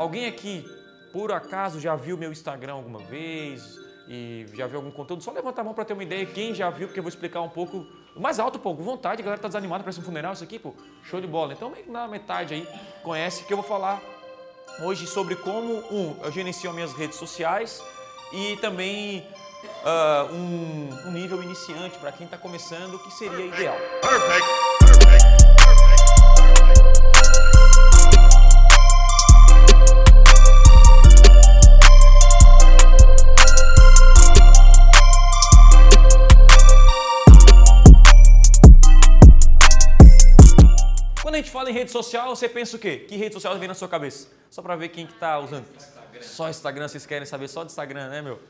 Alguém aqui, por acaso, já viu meu Instagram alguma vez? E já viu algum conteúdo? Só levanta a mão para ter uma ideia. Quem já viu, porque eu vou explicar um pouco mais alto, pô, com vontade. A galera tá desanimada, parece um funeral isso aqui, pô. Show de bola. Então, meio que na metade aí, conhece que eu vou falar hoje sobre como, um, eu gerencio minhas redes sociais e também uh, um, um nível iniciante para quem está começando, que seria ideal. Perfect. Gente fala em rede social, você pensa o quê? Que rede social vem na sua cabeça? Só para ver quem que tá usando. Só Instagram, vocês querem saber só do Instagram, né, meu?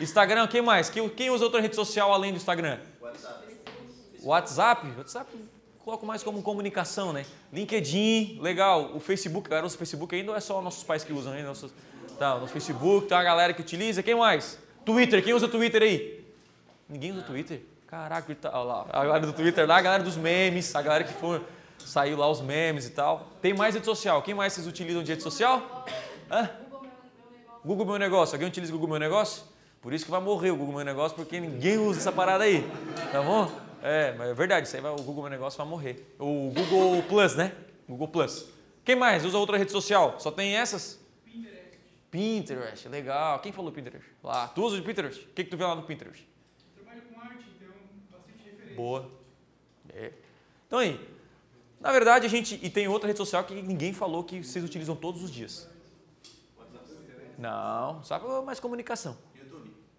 Instagram, quem mais? Quem usa outra rede social além do Instagram? WhatsApp. WhatsApp? WhatsApp coloco mais como comunicação, né? LinkedIn, legal. O Facebook, galera usa o Facebook ainda ou é só nossos pais que usam ainda? Nossos... Tá, no Facebook, tem uma galera que utiliza. Quem mais? Twitter, quem usa Twitter aí? Ninguém usa Twitter? Caraca, tá, olha lá, a galera do Twitter lá, a galera dos memes, a galera que for, saiu lá os memes e tal. Tem mais rede social. Quem mais vocês utilizam de rede social? Hã? Google Meu Negócio. Alguém utiliza Google Meu Negócio? Por isso que vai morrer o Google Meu Negócio, porque ninguém usa essa parada aí. Tá bom? É, mas é verdade, isso aí vai, o Google Meu Negócio vai morrer. O Google Plus, né? Google Plus. Quem mais usa outra rede social? Só tem essas? Pinterest. Pinterest, legal. Quem falou Pinterest? Lá. Tu usa o Pinterest? O que, que tu vê lá no Pinterest? Trabalho com arte, então bastante referência. Boa. É. Então aí, na verdade a gente, e tem outra rede social que ninguém falou que vocês utilizam todos os dias. Não, sabe mais comunicação.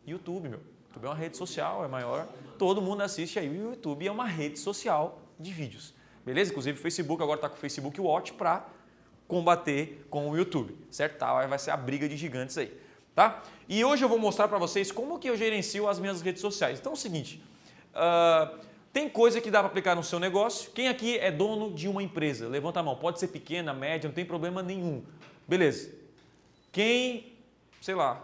YouTube, meu. YouTube é uma rede social, é maior. Todo mundo assiste aí. O YouTube é uma rede social de vídeos. Beleza? Inclusive o Facebook agora está com o Facebook Watch para combater com o YouTube. Certo? Tá, vai ser a briga de gigantes aí. Tá? E hoje eu vou mostrar para vocês como que eu gerencio as minhas redes sociais. Então é o seguinte, uh, tem coisa que dá para aplicar no seu negócio. Quem aqui é dono de uma empresa? Levanta a mão. Pode ser pequena, média, não tem problema nenhum. Beleza. Quem, sei lá,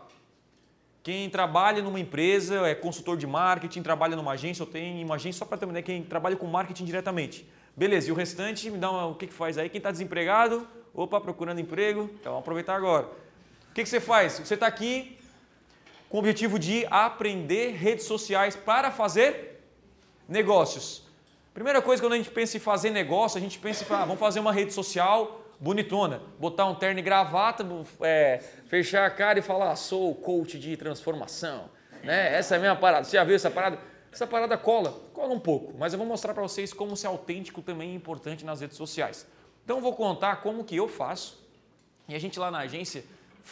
quem trabalha numa empresa, é consultor de marketing, trabalha numa agência, eu tenho uma agência só para terminar, quem trabalha com marketing diretamente. Beleza, e o restante, me dá uma, o que, que faz aí? Quem está desempregado? Opa, procurando emprego? Então vamos aproveitar agora. O que, que você faz? Você está aqui com o objetivo de aprender redes sociais para fazer negócios. Primeira coisa, quando a gente pensa em fazer negócio, a gente pensa em ah, vamos fazer uma rede social bonitona, botar um terno e gravata, é, fechar a cara e falar, ah, sou coach de transformação. Né? Essa é a minha parada. Você já viu essa parada? Essa parada cola, cola um pouco, mas eu vou mostrar para vocês como ser autêntico também é importante nas redes sociais. Então eu vou contar como que eu faço. E a gente lá na agência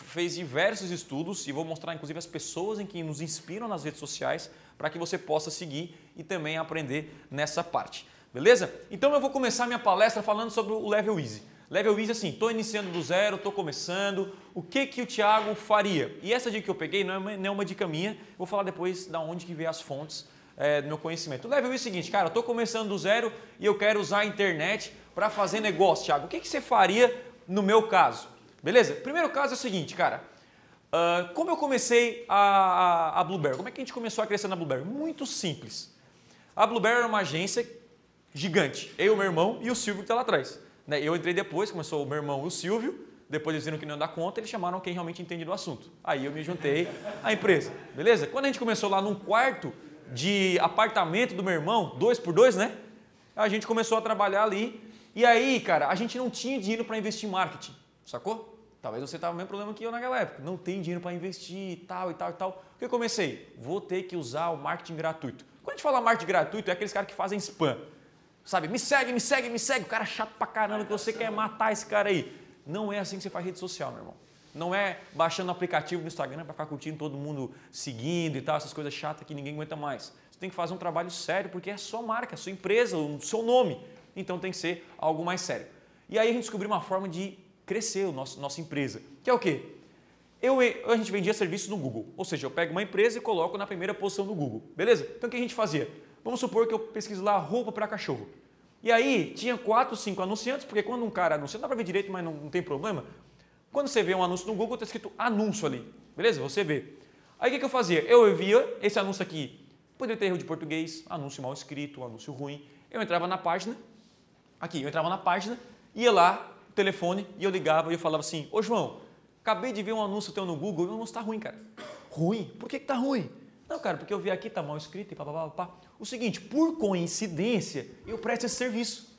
fez diversos estudos e vou mostrar inclusive as pessoas em que nos inspiram nas redes sociais para que você possa seguir e também aprender nessa parte. Beleza? Então eu vou começar minha palestra falando sobre o Level Easy. Level Easy assim, estou iniciando do zero, estou começando, o que que o Thiago faria? E essa dica que eu peguei não é uma, não é uma dica minha, vou falar depois da onde que vem as fontes é, do meu conhecimento. O Level Easy é o seguinte, cara, eu estou começando do zero e eu quero usar a internet para fazer negócio, Thiago. O que, que você faria no meu caso? Beleza? Primeiro caso é o seguinte, cara, uh, como eu comecei a, a, a Blueberry? Como é que a gente começou a crescer na Blueberry? Muito simples. A Blueberry era uma agência gigante, eu, meu irmão e o Silvio que está lá atrás. Né? Eu entrei depois, começou o meu irmão e o Silvio, depois eles viram que não ia dar conta, eles chamaram quem realmente entende do assunto. Aí eu me juntei à empresa, beleza? Quando a gente começou lá num quarto de apartamento do meu irmão, dois por dois, né? A gente começou a trabalhar ali e aí, cara, a gente não tinha dinheiro para investir em marketing, sacou? Talvez você tava no mesmo problema que eu naquela época. Não tem dinheiro para investir, tal e tal e tal. O que eu comecei? Vou ter que usar o marketing gratuito. Quando a gente fala marketing gratuito, é aqueles caras que fazem spam. Sabe, me segue, me segue, me segue. O cara é chato pra caramba que você quer matar esse cara aí. Não é assim que você faz rede social, meu irmão. Não é baixando o aplicativo no Instagram para ficar curtindo todo mundo seguindo e tal, essas coisas chatas que ninguém aguenta mais. Você tem que fazer um trabalho sério porque é sua marca, sua empresa, o seu nome. Então tem que ser algo mais sério. E aí a gente descobriu uma forma de crescer a nosso, nossa empresa, que é o quê? Eu, a gente vendia serviço no Google, ou seja, eu pego uma empresa e coloco na primeira posição do Google, beleza? Então o que a gente fazia? Vamos supor que eu pesquiso lá roupa para cachorro. E aí tinha quatro, cinco anunciantes, porque quando um cara anuncia, não dá para ver direito, mas não, não, tem problema. Quando você vê um anúncio no Google, está escrito anúncio ali. Beleza? Você vê. Aí o que, que eu fazia? Eu via esse anúncio aqui. Poderia ter erro de português, anúncio mal escrito, anúncio ruim. Eu entrava na página, aqui, eu entrava na página, ia lá, telefone, e eu ligava e eu falava assim, ô João, Acabei de ver um anúncio teu no Google e o anúncio está ruim, cara. Ruim? Por que, que tá ruim? Não, cara, porque eu vi aqui, tá mal escrito e papapá. O seguinte, por coincidência, eu presto esse serviço.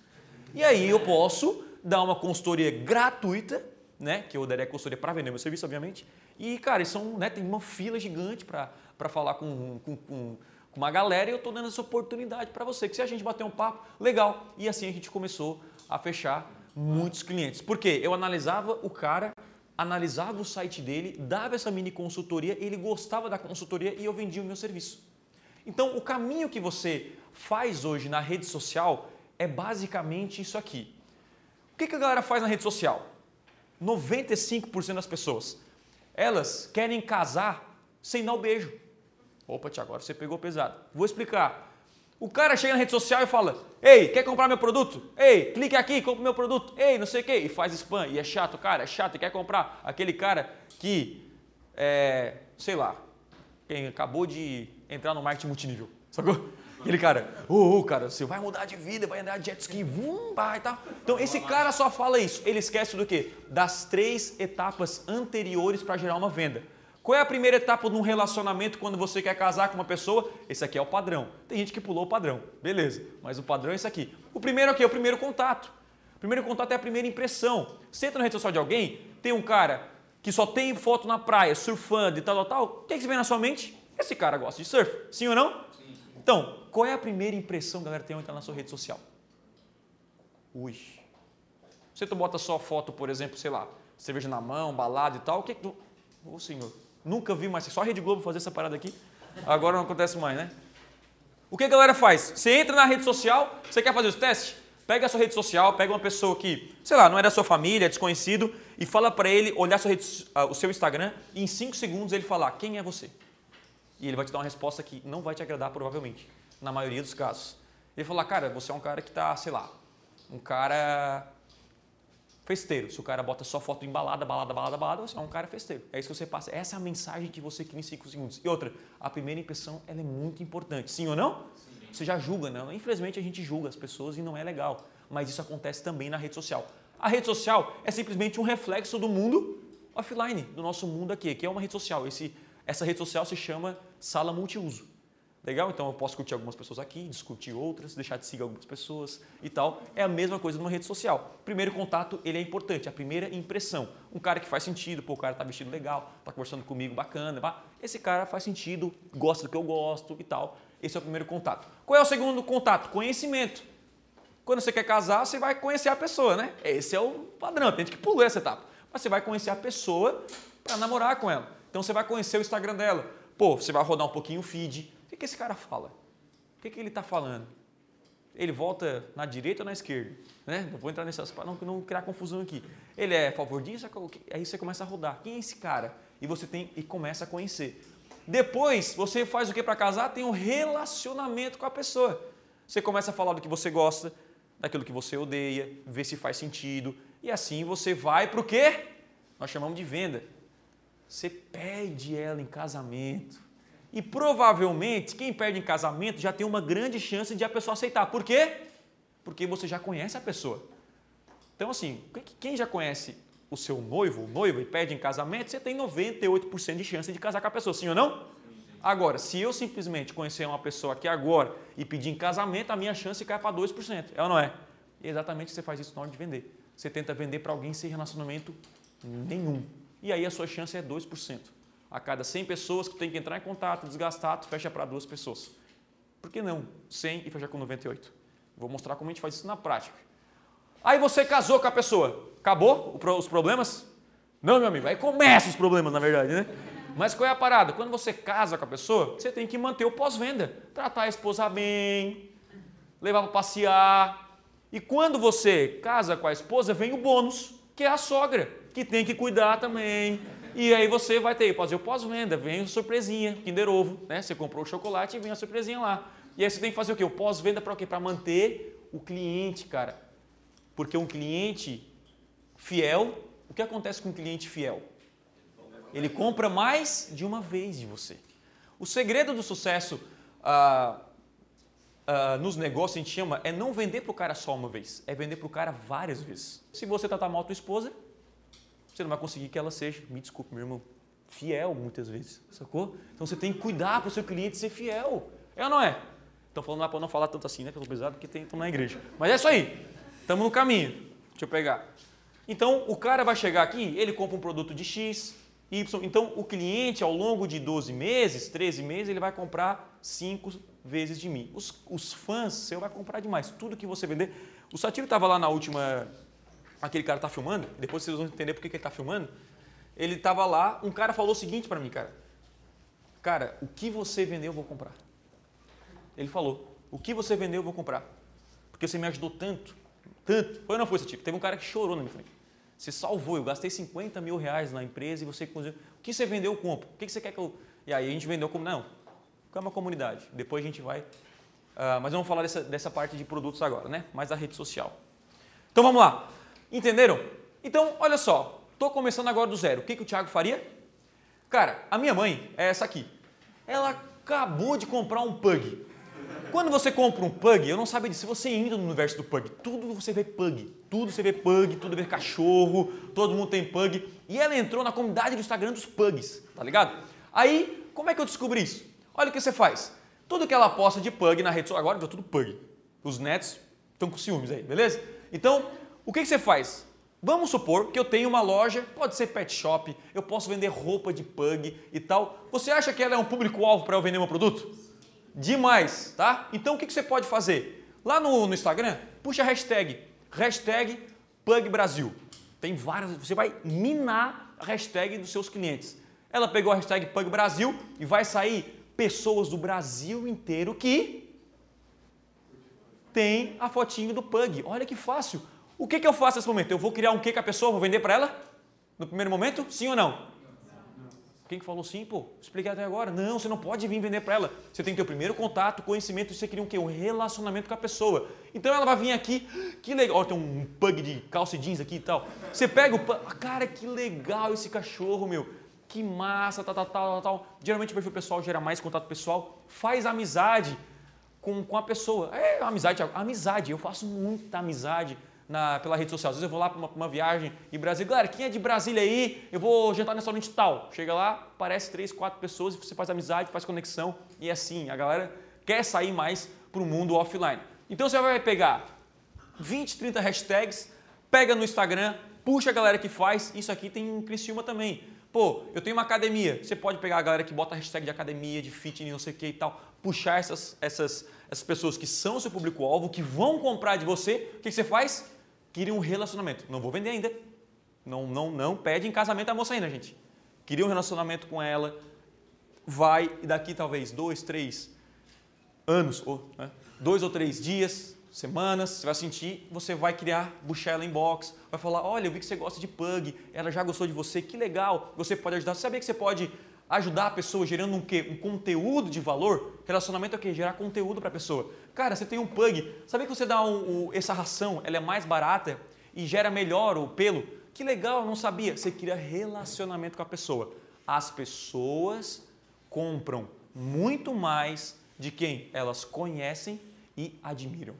E aí eu posso dar uma consultoria gratuita, né? Que eu daria consultoria para vender meu serviço, obviamente. E, cara, são, né, tem uma fila gigante para falar com, com, com, com uma galera e eu estou dando essa oportunidade para você. Que se a gente bater um papo, legal. E assim a gente começou a fechar muitos clientes. Por quê? Eu analisava o cara, analisava o site dele, dava essa mini consultoria, ele gostava da consultoria e eu vendia o meu serviço. Então, o caminho que você faz hoje na rede social é basicamente isso aqui. O que, a galera faz na rede social? 95% das pessoas, elas querem casar sem dar o beijo. Opa, Tiago, agora você pegou pesado. Vou explicar. O cara chega na rede social e fala: Ei, quer comprar meu produto? Ei, clique aqui, compra meu produto. Ei, não sei o quê. E faz spam. E é chato, cara, é chato e quer comprar. Aquele cara que, é, sei lá, quem acabou de entrar no marketing multinível. Sacou? Aquele cara, ô, oh, cara, você vai mudar de vida, vai andar de jet ski, vum, vai e tal. Então, esse cara só fala isso. Ele esquece do quê? Das três etapas anteriores para gerar uma venda. Qual é a primeira etapa de um relacionamento quando você quer casar com uma pessoa? Esse aqui é o padrão. Tem gente que pulou o padrão, beleza, mas o padrão é esse aqui. O primeiro aqui é o primeiro contato. O primeiro contato é a primeira impressão. Você entra na rede social de alguém, tem um cara que só tem foto na praia, surfando e tal, tal, tal. O que, é que vê na sua mente? Esse cara gosta de surf, sim ou não? Sim. Então, qual é a primeira impressão que a galera tem ao entrar na sua rede social? Ui. Você tu bota só foto, por exemplo, sei lá, cerveja na mão, balada e tal, o que é que tu... Ô senhor, Nunca vi mais. Só a Rede Globo fazer essa parada aqui. Agora não acontece mais, né? O que a galera faz? Você entra na rede social, você quer fazer os testes? Pega a sua rede social, pega uma pessoa que, sei lá, não é da sua família, é desconhecido, e fala para ele olhar rede, o seu Instagram e em 5 segundos ele falar quem é você. E ele vai te dar uma resposta que não vai te agradar provavelmente, na maioria dos casos. Ele falar, cara, você é um cara que está, sei lá, um cara festeiro. Se o cara bota só foto embalada, balada, balada, balada, você é um cara festeiro. É isso que você passa. Essa é a mensagem que você cria em 5 segundos. E outra, a primeira impressão ela é muito importante. Sim ou não? Sim. Você já julga, não? Infelizmente a gente julga as pessoas e não é legal. Mas isso acontece também na rede social. A rede social é simplesmente um reflexo do mundo offline, do nosso mundo aqui, que é uma rede social. Esse, essa rede social se chama sala multiuso. Legal? Então eu posso curtir algumas pessoas aqui, discutir outras, deixar de seguir algumas pessoas e tal. É a mesma coisa numa rede social. Primeiro contato, ele é importante, a primeira impressão. Um cara que faz sentido, pô, o cara tá vestido legal, tá conversando comigo bacana, pá. esse cara faz sentido, gosta do que eu gosto e tal. Esse é o primeiro contato. Qual é o segundo contato? Conhecimento. Quando você quer casar, você vai conhecer a pessoa, né? Esse é o padrão, tem gente que pulou essa etapa. Mas você vai conhecer a pessoa para namorar com ela. Então você vai conhecer o Instagram dela. Pô, você vai rodar um pouquinho o feed, que, que esse cara fala? O que, que ele está falando? Ele volta na direita ou na esquerda? Né? Não vou entrar nessas para não, não criar confusão aqui. Ele é a favor disso? Aí você começa a rodar. Quem é esse cara? E você tem e começa a conhecer. Depois, você faz o que para casar? Tem um relacionamento com a pessoa. Você começa a falar do que você gosta, daquilo que você odeia, ver se faz sentido. E assim você vai para o quê? Nós chamamos de venda. Você pede ela em casamento. E provavelmente quem perde em casamento já tem uma grande chance de a pessoa aceitar. Por quê? Porque você já conhece a pessoa. Então, assim, quem já conhece o seu noivo, o noivo, e pede em casamento, você tem 98% de chance de casar com a pessoa, sim ou não? Agora, se eu simplesmente conhecer uma pessoa aqui agora e pedir em casamento, a minha chance cai para 2%. É ou não é? E exatamente você faz isso na hora de vender. Você tenta vender para alguém sem relacionamento nenhum. E aí a sua chance é 2% a cada 100 pessoas que tem que entrar em contato, desgastar, tu fecha para duas pessoas. Por que não 100 e fecha com 98? Vou mostrar como a gente faz isso na prática. Aí você casou com a pessoa, acabou os problemas? Não, meu amigo, aí começam os problemas, na verdade, né? Mas qual é a parada? Quando você casa com a pessoa, você tem que manter o pós-venda. Tratar a esposa bem, levar para passear. E quando você casa com a esposa, vem o bônus, que é a sogra, que tem que cuidar também, e aí você vai ter, fazer o pós-venda, vem a surpresinha, Kinder Ovo, né? Você comprou o chocolate e vem a surpresinha lá. E aí você tem que fazer o quê? O pós-venda para quê? Para manter o cliente, cara. Porque um cliente fiel, o que acontece com um cliente fiel? Ele compra mais de uma vez de você. O segredo do sucesso ah, ah, nos negócios, a gente chama, é não vender para o cara só uma vez, é vender para o cara várias vezes. Se você tratar mal a tua esposa, você não vai conseguir que ela seja, me desculpe, meu irmão, fiel muitas vezes, sacou? Então você tem que cuidar para o seu cliente ser fiel. É ou não é? Estão falando lá para não falar tanto assim, né? Tô pesado porque estão na igreja. Mas é isso aí. Estamos no caminho. Deixa eu pegar. Então o cara vai chegar aqui, ele compra um produto de X, Y. Então o cliente, ao longo de 12 meses, 13 meses, ele vai comprar 5 vezes de mim. Os, os fãs, você vai comprar demais. Tudo que você vender. O Satiro estava lá na última. Aquele cara está filmando, depois vocês vão entender por que ele está filmando. Ele estava lá, um cara falou o seguinte para mim, cara. Cara, o que você vendeu eu vou comprar. Ele falou, o que você vendeu eu vou comprar. Porque você me ajudou tanto, tanto. Foi ou não foi, Satiro? Teve um cara que chorou na minha frente. Você salvou, eu gastei 50 mil reais na empresa e você... O que você vendeu eu compro. O que você quer que eu... E aí a gente vendeu como... Não, é uma comunidade. Depois a gente vai. Uh, mas vamos falar dessa, dessa parte de produtos agora, né? Mais da rede social. Então vamos lá. Entenderam? Então, olha só. Estou começando agora do zero. O que, que o Thiago faria? Cara, a minha mãe é essa aqui. Ela acabou de comprar um pug. Quando você compra um pug, eu não sabia disso. Se você entra no universo do pug, tudo você vê pug. Tudo você vê pug, tudo vê cachorro, todo mundo tem pug. E ela entrou na comunidade do Instagram dos pugs, tá ligado? Aí, como é que eu descobri isso? Olha o que você faz. Tudo que ela posta de pug na rede social, agora tá tudo pug. Os netos estão com ciúmes aí, beleza? Então, o que, que você faz? Vamos supor que eu tenho uma loja, pode ser pet shop, eu posso vender roupa de pug e tal. Você acha que ela é um público-alvo para eu vender meu produto? Demais, tá? Então o que, que você pode fazer? Lá no, no Instagram, puxa a hashtag, hashtag PugBrasil. Tem várias, você vai minar a hashtag dos seus clientes. Ela pegou a hashtag PugBrasil e vai sair pessoas do Brasil inteiro que tem a fotinho do Pug. Olha que fácil. O que, que eu faço nesse momento? Eu vou criar um que com a pessoa, vou vender para ela? No primeiro momento? Sim ou não? Quem que falou sim, pô? Expliquei até agora. Não, você não pode vir vender para ela. Você tem que ter o primeiro contato, conhecimento, você cria um quê? Um relacionamento com a pessoa. Então ela vai vir aqui, que legal, tem um pug de calça e jeans aqui e tal. Você pega o pug, cara, que legal esse cachorro, meu que massa, tal, tal, tal, tal. Geralmente o perfil pessoal gera mais contato pessoal, faz amizade com, com a pessoa. É amizade, amizade. Eu faço muita amizade na, pela rede social. Às vezes eu vou lá para uma, uma, viagem em Brasília. Galera, quem é de Brasília aí? Eu vou jantar no restaurante tal. Chega lá, aparece três, quatro pessoas e você faz amizade, faz conexão. E assim, a galera quer sair mais para o mundo offline. Então você vai pegar 20, 30 hashtags, pega no Instagram, puxa a galera que faz. Isso aqui tem em Criciúma também Pô, eu tenho uma academia. Você pode pegar a galera que bota hashtag de academia, de fitness, não sei o que e tal, puxar essas, essas, essas pessoas que são seu público-alvo, que vão comprar de você. O que você faz? Cria um relacionamento. Não vou vender ainda. Não, não, não pede em casamento a moça ainda, gente. Cria um relacionamento com ela. Vai, e daqui talvez dois, três anos, ou né, dois ou três dias, semanas, você vai sentir, você vai criar Buchela Inbox, vai falar, olha, eu vi que você gosta de Pug, ela já gostou de você, que legal, você pode ajudar. Você sabia que você pode ajudar a pessoa gerando um quê? Um conteúdo de valor? Relacionamento é o quê? Gerar conteúdo para a pessoa. Cara, você tem um Pug, sabia que você dá um, um, essa ração, ela é mais barata e gera melhor o pelo? Que legal, não sabia. Você cria relacionamento com a pessoa. As pessoas compram muito mais de quem elas conhecem e admiram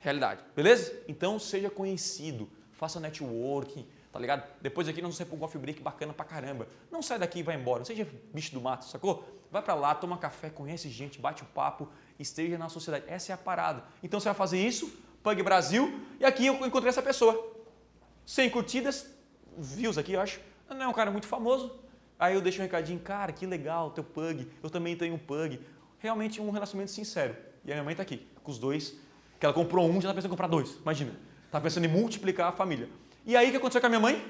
realidade. Beleza? Então seja conhecido, faça networking, tá ligado? Depois aqui nós vamos para um coffee break bacana pra caramba. Não sai daqui e vai embora, não seja bicho do mato, sacou? Vai para lá, toma café, conhece gente, bate o papo, esteja na sociedade. Essa é a parada. Então você vai fazer isso, Pug Brasil, e aqui eu encontrei essa pessoa. 100 curtidas, views aqui, eu acho. Não é um cara muito famoso. Aí eu deixo um recadinho, cara, que legal, teu Pug, eu também tenho um Pug. Realmente um relacionamento sincero. E a minha mãe está aqui, com os dois que ela comprou um, já está pensando em comprar dois. Imagina. Está pensando em multiplicar a família. E aí o que aconteceu com a minha mãe?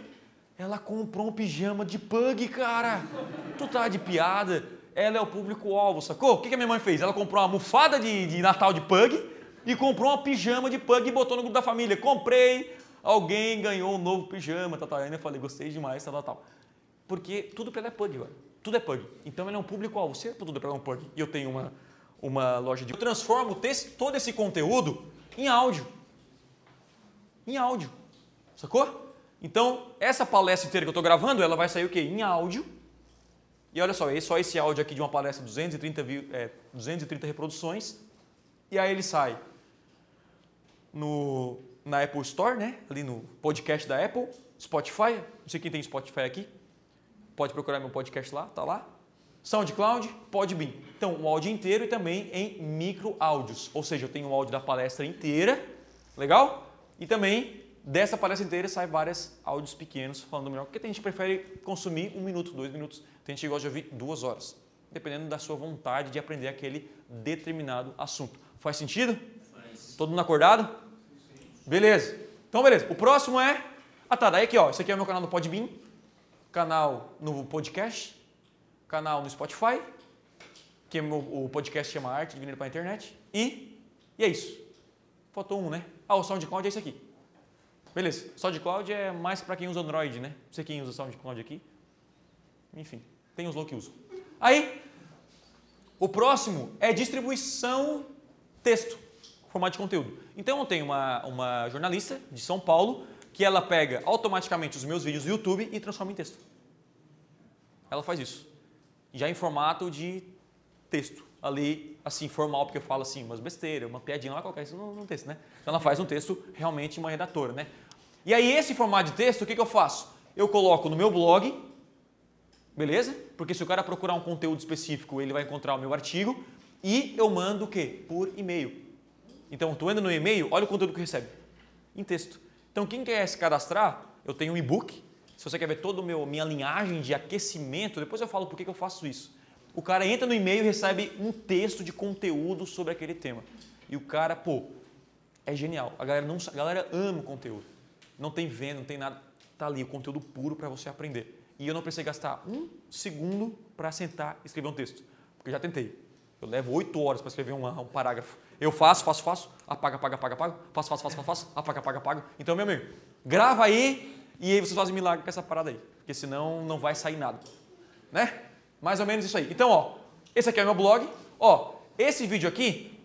Ela comprou um pijama de pug, cara. Tu tá de piada. Ela é o público-alvo, sacou? O que a minha mãe fez? Ela comprou uma almofada de, de Natal de pug e comprou uma pijama de pug e botou no grupo da família. Comprei, alguém ganhou um novo pijama, tal, tal. Ainda falei, gostei demais, tal, tal. Porque tudo para ela é pug, velho. Tudo é pug. Então ele é um público-alvo. Se é tudo para ela é um pug e eu tenho uma uma loja de. Eu transformo todo esse conteúdo em áudio. Em áudio. Sacou? Então, essa palestra inteira que eu estou gravando, ela vai sair o quê? Em áudio. E olha só, é só esse áudio aqui de uma palestra, 230, é, 230 reproduções. E aí ele sai no, na Apple Store, né? ali no podcast da Apple. Spotify, não sei quem tem Spotify aqui, pode procurar meu podcast lá, tá lá. SoundCloud, Podbean. Então, o áudio inteiro e também em micro áudios, ou seja, eu tenho o áudio da palestra inteira, legal? E também dessa palestra inteira sai vários áudios pequenos falando melhor, porque tem gente prefere consumir um minuto, dois minutos, tem gente que gosta de ouvir duas horas, dependendo da sua vontade de aprender aquele determinado assunto. Faz sentido? Faz. Todo mundo acordado? Beleza. Então, beleza. O próximo é. Ah, tá. Daí aqui, ó. Esse aqui é o meu canal no Podbean, canal no podcast, canal no Spotify, que é o podcast chama Arte de Vinheiro para a Internet. E, e é isso. Faltou um, né? Ah, o SoundCloud é esse aqui. Beleza. SoundCloud é mais para quem usa Android, né? Sei quem usa SoundCloud aqui. Enfim, tem os loucos que usam. Aí, o próximo é distribuição texto, formato de conteúdo. Então, eu tenho uma, uma jornalista de São Paulo que ela pega automaticamente os meus vídeos do YouTube e transforma em texto. Ela faz isso. Já em formato de texto. Ali, assim, formal, porque eu falo assim, umas besteiras, uma piadinha lá qualquer, isso não, não texto, né? Então ela faz um texto realmente uma redatora, né? E aí, esse formato de texto, o que, que eu faço? Eu coloco no meu blog, beleza? Porque se o cara procurar um conteúdo específico, ele vai encontrar o meu artigo e eu mando o quê? Por e-mail. Então, tu entra no e-mail, olha o conteúdo que recebe em texto. Então, quem quer se cadastrar, eu tenho um e-book. Se você quer ver toda a minha linhagem de aquecimento, depois eu falo por que eu faço isso. O cara entra no e-mail e recebe um texto de conteúdo sobre aquele tema. E o cara, pô, é genial. A galera, não, a galera ama o conteúdo não tem venda, não tem nada. Está ali o conteúdo puro para você aprender. E eu não precisei gastar um segundo para sentar e escrever um texto, porque eu já tentei. Eu levo oito horas para escrever um, um, parágrafo. Eu faço, faço, faço, apaga, apaga, apaga, apaga, faço, faço, faço, faço, faço, apaga, apaga, apaga. Então, meu amigo, grava aí e aí vocês fazem milagre com essa parada aí, porque senão não vai sair nada. Né? Mais ou menos isso aí. Então, ó, esse aqui é o meu blog. Ó, esse vídeo aqui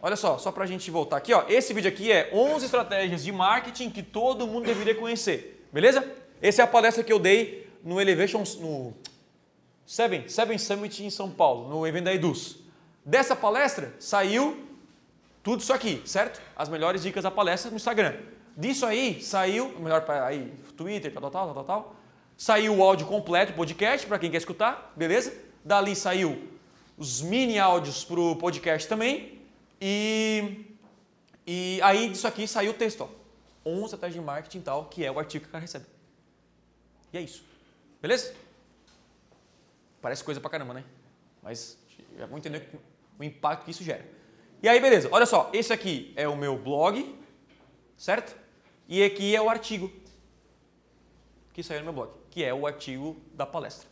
Olha só, só para a gente voltar aqui, ó. Esse vídeo aqui é 11 estratégias de marketing que todo mundo deveria conhecer, beleza? Essa é a palestra que eu dei no Elevation, no Seven, Seven Summit em São Paulo, no evento da Eduz. Dessa palestra saiu tudo isso aqui, certo? As melhores dicas da palestra no Instagram. Disso aí saiu, melhor para aí, Twitter, tal, tal, tal, tal, tal. Saiu o áudio completo, podcast, para quem quer escutar, beleza? Dali saiu os mini áudios para o podcast também. E, e aí disso aqui saiu o texto, ó. 11 estratégias de marketing tal, que é o artigo que o cara recebe. E é isso. Beleza? Parece coisa pra caramba, né? Mas já vão entender o impacto que isso gera. E aí, beleza. Olha só, esse aqui é o meu blog, certo? E aqui é o artigo que saiu no meu blog, que é o artigo da palestra.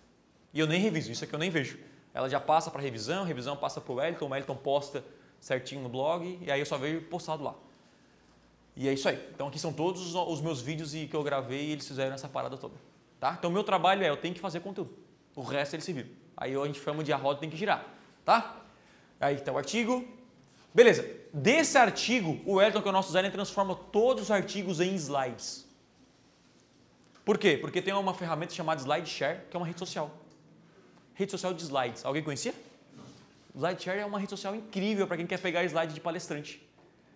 E eu nem reviso, isso aqui eu nem vejo. Ela já passa para revisão, revisão passa para o Wellington, o Wellington posta certinho no blog e aí eu só vejo postado lá. E é isso aí. Então aqui são todos os meus vídeos e que eu gravei e eles fizeram essa parada toda. Tá? Então meu trabalho é eu tenho que fazer conteúdo. O resto eles se viram. Aí a gente chama de a roda tem que girar. Tá? Aí está o artigo. Beleza. Desse artigo, o Elton, que é o nosso designer, transforma todos os artigos em slides. Por quê? Porque tem uma ferramenta chamada SlideShare, que é uma rede social. Rede social de slides. Alguém conhecia? SlideShare é uma rede social incrível para quem quer pegar slide de palestrante.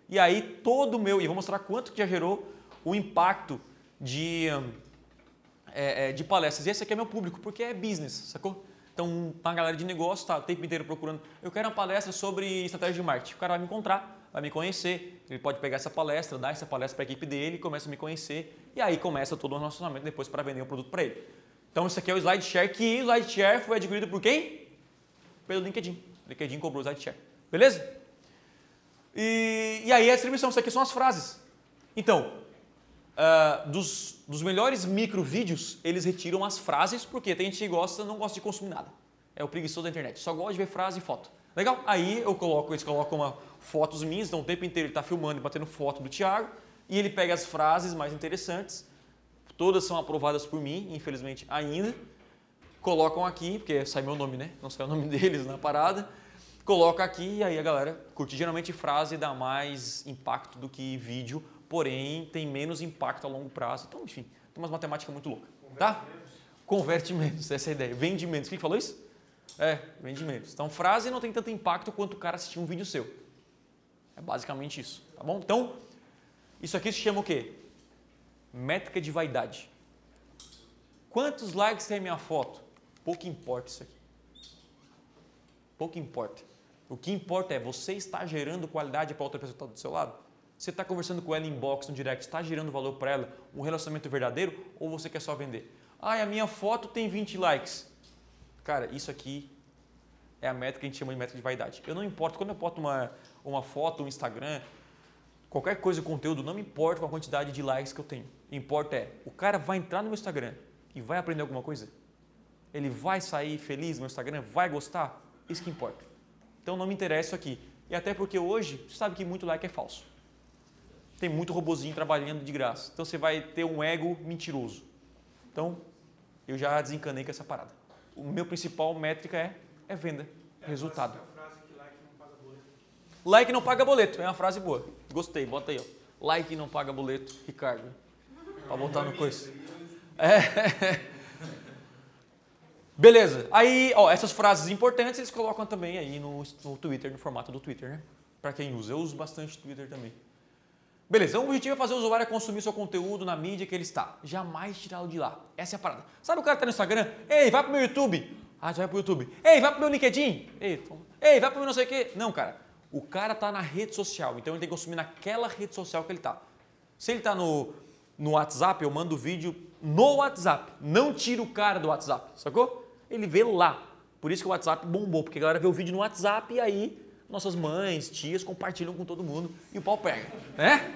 E aí todo o meu, e vou mostrar quanto que já gerou o impacto de, é, é, de palestras. E esse aqui é meu público, porque é business, sacou? Então, uma galera de negócio está o tempo inteiro procurando. Eu quero uma palestra sobre estratégia de marketing. O cara vai me encontrar, vai me conhecer. Ele pode pegar essa palestra, dar essa palestra para a equipe dele, começa a me conhecer. E aí começa todo o relacionamento depois para vender o produto para ele. Então, esse aqui é o SlideShare, que o SlideShare foi adquirido por quem? Pelo LinkedIn. LinkedIn cobrou o SiteShare. Beleza? E, e aí a distribuição, isso aqui são as frases. Então, uh, dos, dos melhores micro vídeos, eles retiram as frases, porque tem gente que gosta, não gosta de consumir nada. É o preguiçoso da internet, só gosta de ver frase e foto. Legal? Aí eu coloco, eles colocam uma, fotos minhas, então o tempo inteiro ele está filmando e batendo foto do Thiago, e ele pega as frases mais interessantes, todas são aprovadas por mim, infelizmente ainda, colocam aqui, porque sai meu nome, né? Não sai o nome deles na parada, coloca aqui e aí a galera curte. Geralmente frase dá mais impacto do que vídeo, porém tem menos impacto a longo prazo. Então, enfim, tem umas matemática muito louca. Tá? Converte menos, essa é a ideia. Vende menos. Quem falou isso? É, vende menos. Então, frase não tem tanto impacto quanto o cara assistir um vídeo seu. É basicamente isso, tá bom? Então, isso aqui se chama o quê? métrica de vaidade. Quantos likes tem minha foto? Pouco importa isso aqui. Pouco importa. O que importa é você está gerando qualidade para outra pessoa que está do seu lado? Você está conversando com ela em box, no direct, está gerando valor para ela, um relacionamento verdadeiro ou você quer só vender? Ah, a minha foto tem 20 likes. Cara, isso aqui é a métrica que a gente chama de métrica de vaidade. Eu não importo, quando eu boto uma, uma foto, um Instagram, qualquer coisa, conteúdo, não me importa com a quantidade de likes que eu tenho. O que importa é, o cara vai entrar no meu Instagram e vai aprender alguma coisa? Ele vai sair feliz no meu Instagram? Vai gostar? Isso que importa. Então não me interessa isso aqui. E até porque hoje, você sabe que muito like é falso. Tem muito robozinho trabalhando de graça. Então você vai ter um ego mentiroso. Então, eu já desencanei com essa parada. O meu principal métrica é, é venda, é resultado. A frase que like não paga boleto. Like não paga boleto, é uma frase boa. Gostei, bota aí, ó. Like não paga boleto, Ricardo. Pra botar no coisa. É. Beleza. Aí, ó, essas frases importantes eles colocam também aí no, no Twitter, no formato do Twitter, né? Para quem usa. Eu uso bastante Twitter também. Beleza, então o objetivo é fazer o usuário consumir seu conteúdo na mídia que ele está. Jamais tirá-lo de lá. Essa é a parada. Sabe o cara que tá no Instagram? Ei, vai pro meu YouTube. Ah, já vai pro YouTube. Ei, vai pro meu LinkedIn. Ei, toma. Ei, vai pro meu não sei o quê. Não, cara. O cara tá na rede social, então ele tem que consumir naquela rede social que ele tá. Se ele tá no, no WhatsApp, eu mando o vídeo no WhatsApp. Não tira o cara do WhatsApp, sacou? Ele vê lá. Por isso que o WhatsApp bombou, porque a galera vê o vídeo no WhatsApp e aí nossas mães, tias compartilham com todo mundo e o pau pega, né?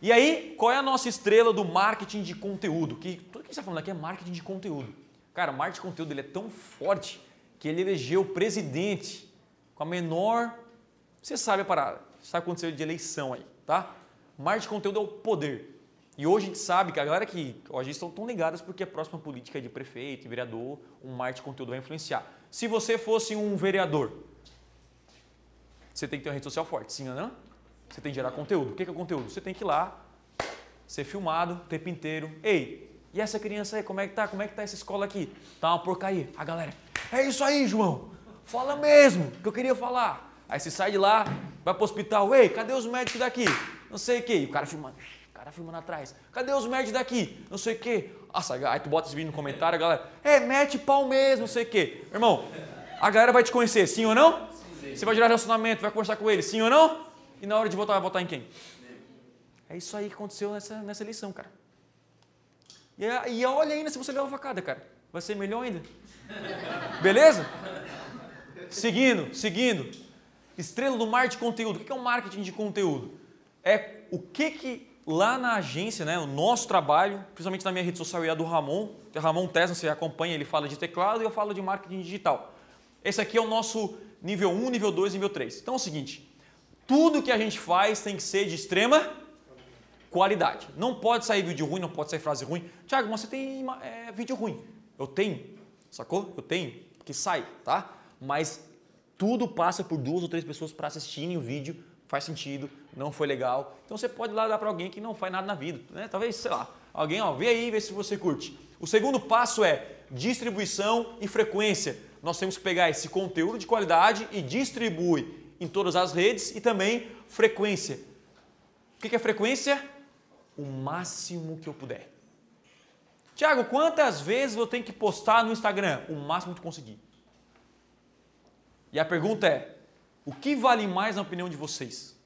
E aí, qual é a nossa estrela do marketing de conteúdo? Que tudo que você está falando aqui é marketing de conteúdo. Cara, o marketing de conteúdo ele é tão forte que ele elegeu o presidente com a menor. Você sabe a parada, sabe o que aconteceu de eleição aí, tá? Marketing de conteúdo é o poder. E hoje a gente sabe que a galera que hoje estão tão ligadas porque a próxima política de prefeito e vereador, um marketing de conteúdo vai influenciar. Se você fosse um vereador, você tem que ter uma rede social forte, sim ou não? Você tem que gerar conteúdo. O que é conteúdo? Você tem que ir lá, ser filmado o tempo inteiro. Ei, e essa criança aí, como é que tá? Como é que tá essa escola aqui? Tá uma porcaria. A galera, é isso aí, João. Fala mesmo, que eu queria falar. Aí você sai de lá, vai pro hospital. Ei, cadê os médicos daqui? Não sei o quê. E o cara filmando. O cara filmando atrás. Cadê os médicos daqui? Não sei o quê. Nossa, aí tu bota esse vídeo no comentário, a galera, é, mete pau mesmo, não sei o quê. Irmão, a galera vai te conhecer, sim ou não? Você vai gerar relacionamento, vai conversar com ele, sim ou não? E na hora de votar, vai votar em quem? É isso aí que aconteceu nessa, nessa eleição, cara. E, e olha ainda se você levar a facada, cara. Vai ser melhor ainda. Beleza? Seguindo, seguindo. Estrela do marketing de conteúdo. O que é o um marketing de conteúdo? É o que que lá na agência, né, o nosso trabalho, principalmente na minha rede social e a do Ramon, é Ramon Tesla, você acompanha, ele fala de teclado e eu falo de marketing digital. Esse aqui é o nosso nível 1, nível 2, nível 3. Então é o seguinte, tudo que a gente faz tem que ser de extrema qualidade. Não pode sair vídeo ruim, não pode sair frase ruim. Tiago, mas você tem é, vídeo ruim. Eu tenho, sacou? Eu tenho, que sai, tá? Mas tudo passa por duas ou três pessoas para assistirem o vídeo, faz sentido, não foi legal. Então você pode lá dar para alguém que não faz nada na vida, né? Talvez, sei lá, alguém, ó, vê aí, vê se você curte. O segundo passo é distribuição e frequência. Nós temos que pegar esse conteúdo de qualidade e distribuir em todas as redes e também frequência. O que é frequência? O máximo que eu puder. Tiago, quantas vezes eu tenho que postar no Instagram? O máximo que conseguir. E a pergunta é: o que vale mais na opinião de vocês?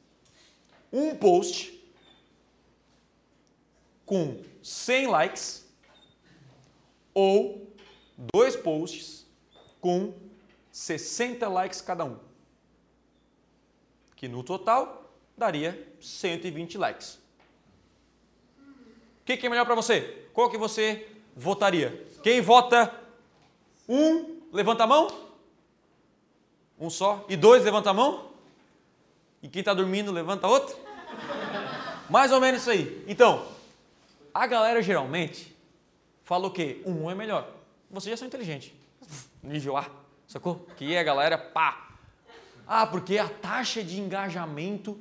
Um post com 100 likes ou dois posts com 60 likes cada um? que no total daria 120 likes. O que, que é melhor para você? Qual que você votaria? Quem vota um, levanta a mão. Um só. E dois, levanta a mão. E quem está dormindo, levanta outro. Mais ou menos isso aí. Então, a galera geralmente fala o quê? Um é melhor. Vocês já são inteligentes. Nível A, sacou? Que é a galera, pá, ah, porque a taxa de engajamento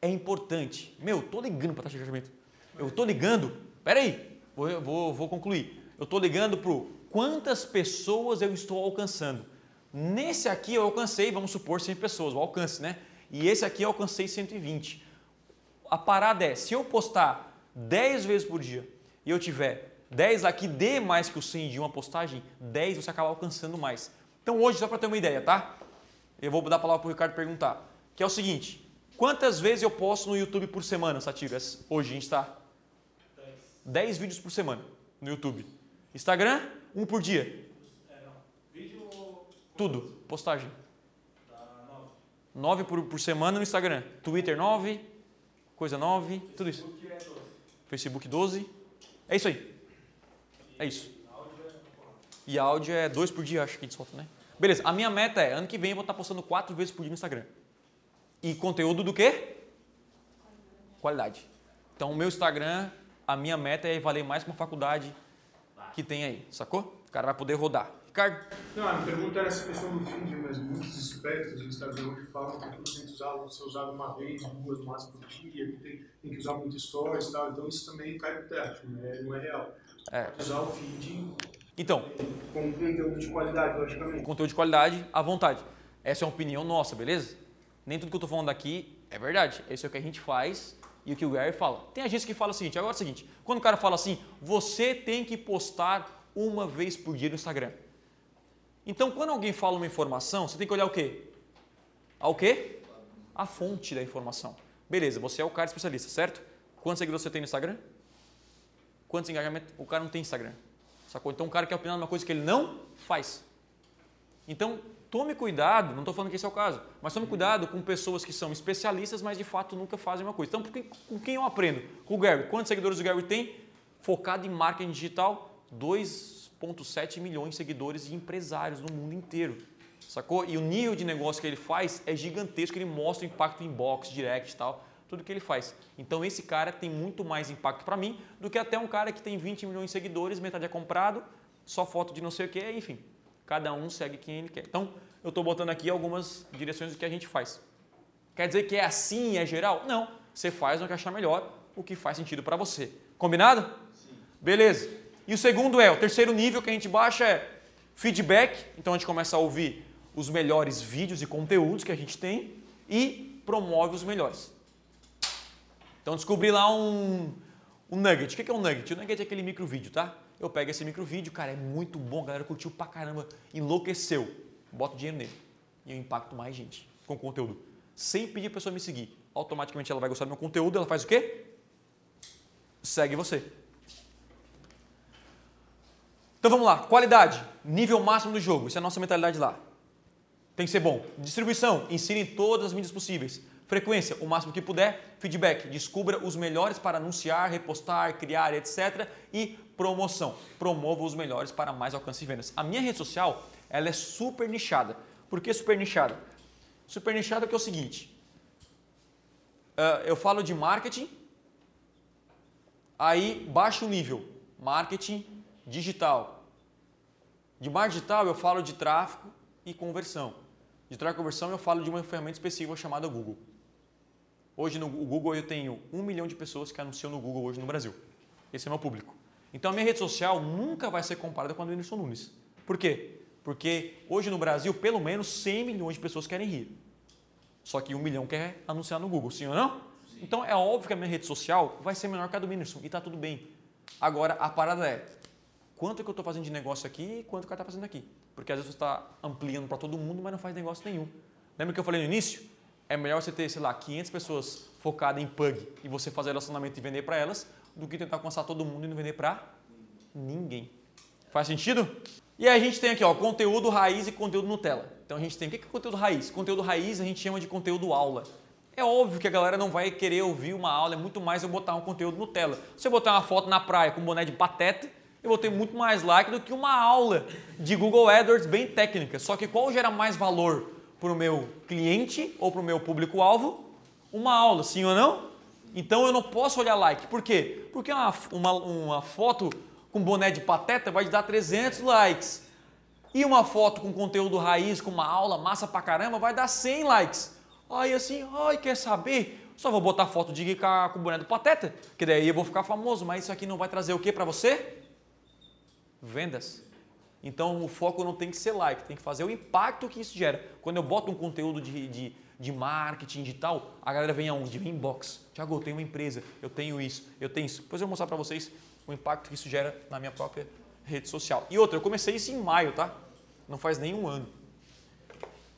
é importante. Meu, tô ligando para taxa de engajamento. Eu tô ligando, peraí, vou, vou, vou concluir. Eu tô ligando para quantas pessoas eu estou alcançando. Nesse aqui eu alcancei, vamos supor, 100 pessoas, o alcance, né? E esse aqui eu alcancei 120. A parada é, se eu postar 10 vezes por dia e eu tiver 10 aqui dê mais que o 100 de uma postagem, 10 você acaba alcançando mais. Então hoje, só para ter uma ideia, tá? Eu vou dar a palavra para o Ricardo perguntar. Que é o seguinte, quantas vezes eu posto no YouTube por semana, Satiras? Hoje a gente está 10 vídeos por semana no YouTube. Instagram, um por dia. É, não. Tudo, postagem. Dá nove. 9 por, por semana no Instagram. Twitter 9, coisa 9, tudo isso. Facebook é doze. Facebook 12. É isso aí. É isso. E áudio é dois por dia, acho que a gente solta, né? Beleza, a minha meta é, ano que vem eu vou estar postando quatro vezes por dia no Instagram. E conteúdo do quê? Qualidade. Então o meu Instagram, a minha meta é valer mais que uma faculdade que tem aí, sacou? O cara vai poder rodar. Ricardo, Não, a pergunta era essa questão do feed, mas muitos espertos do Instagram hoje falam que tudo tem que usar, ser usado uma vez, duas máximo por dia, que tem, tem que usar muito stories e tal, então isso também cai no teto, né? não é real. É. Usar o feed então, com conteúdo de qualidade, logicamente. conteúdo de qualidade à vontade. Essa é uma opinião nossa, beleza? Nem tudo que eu tô falando aqui é verdade. Esse é o que a gente faz e o que o Gary fala. Tem agência que fala o seguinte, agora é o seguinte, quando o cara fala assim, você tem que postar uma vez por dia no Instagram. Então, quando alguém fala uma informação, você tem que olhar o quê? Ao quê? A fonte da informação. Beleza, você é o cara especialista, certo? Quantos seguidores você tem no Instagram? Quantos engajamentos? O cara não tem Instagram. Sacou? Então o cara quer opinar numa coisa que ele não faz. Então, tome cuidado, não estou falando que esse é o caso, mas tome cuidado com pessoas que são especialistas, mas de fato nunca fazem uma coisa. Então, por que- com quem eu aprendo? Com o Gary. Quantos seguidores o Gary tem? Focado em marketing digital, 2,7 milhões de seguidores e empresários no mundo inteiro. Sacou? E o nível de negócio que ele faz é gigantesco, ele mostra o impacto em inbox, direct e tal, tudo que ele faz. Então esse cara tem muito mais impacto para mim do que até um cara que tem 20 milhões de seguidores, metade é comprado, só foto de não sei o que, enfim. Cada um segue quem ele quer. Então eu estou botando aqui algumas direções do que a gente faz. Quer dizer que é assim, é geral? Não. Você faz o que achar melhor, o que faz sentido para você. Combinado? Sim. Beleza. E o segundo é, o terceiro nível que a gente baixa é feedback. Então a gente começa a ouvir os melhores vídeos e conteúdos que a gente tem e promove os melhores. Então descobri lá um, um nugget. O que é um nugget? O nugget é aquele micro vídeo, tá? Eu pego esse micro vídeo, cara, é muito bom, a galera curtiu pra caramba, enlouqueceu. Boto dinheiro nele. E eu impacto mais gente com conteúdo. Sem pedir a pessoa me seguir. Automaticamente ela vai gostar do meu conteúdo, ela faz o quê? Segue você. Então vamos lá, qualidade, nível máximo do jogo, isso é a nossa mentalidade lá. Tem que ser bom. Distribuição, insira em todas as mídias possíveis. Frequência, o máximo que puder. Feedback, descubra os melhores para anunciar, repostar, criar, etc. E promoção, promova os melhores para mais alcance e vendas. A minha rede social, ela é super nichada. Por que super nichada? Super nichada que é o seguinte, ah, eu falo de marketing, aí baixo nível, marketing digital. De marketing digital eu falo de tráfego e conversão. De tráfego e conversão eu falo de uma ferramenta específica chamada Google. Hoje no Google eu tenho um milhão de pessoas que anunciam no Google hoje no Brasil. Esse é meu público. Então a minha rede social nunca vai ser comparada com a do Whindersson Nunes. Por quê? Porque hoje no Brasil pelo menos 100 milhões de pessoas querem rir. Só que um milhão quer anunciar no Google, sim ou não? Então é óbvio que a minha rede social vai ser menor que a do Whindersson e está tudo bem. Agora a parada é quanto que eu estou fazendo de negócio aqui e quanto o cara está fazendo aqui. Porque às vezes você está ampliando para todo mundo, mas não faz negócio nenhum. Lembra que eu falei no início? É melhor você ter, sei lá, 500 pessoas focadas em pug e você fazer relacionamento e vender para elas, do que tentar alcançar todo mundo e não vender para ninguém. Faz sentido? E aí a gente tem aqui, ó, conteúdo raiz e conteúdo Nutella. Então a gente tem, o que é conteúdo raiz? Conteúdo raiz a gente chama de conteúdo aula. É óbvio que a galera não vai querer ouvir uma aula, é muito mais eu botar um conteúdo Nutella. Se eu botar uma foto na praia com um boné de pateta, eu vou ter muito mais like do que uma aula de Google AdWords bem técnica. Só que qual gera mais valor para o meu cliente ou para o meu público-alvo? Uma aula, sim ou não? Então eu não posso olhar like. Por quê? Porque uma, uma, uma foto com boné de pateta vai te dar 300 likes. E uma foto com conteúdo raiz, com uma aula massa pra caramba, vai dar 100 likes. Aí assim, ai, quer saber? Só vou botar foto de com o boné do pateta, que daí eu vou ficar famoso, mas isso aqui não vai trazer o que para você? Vendas. Então o foco não tem que ser like, tem que fazer o impacto que isso gera. Quando eu boto um conteúdo de, de, de marketing, de tal, a galera vem aonde? Vem inbox. Tiago, eu tenho uma empresa, eu tenho isso, eu tenho isso. Depois eu vou mostrar para vocês o impacto que isso gera na minha própria rede social. E outra, eu comecei isso em maio, tá? Não faz nem um ano.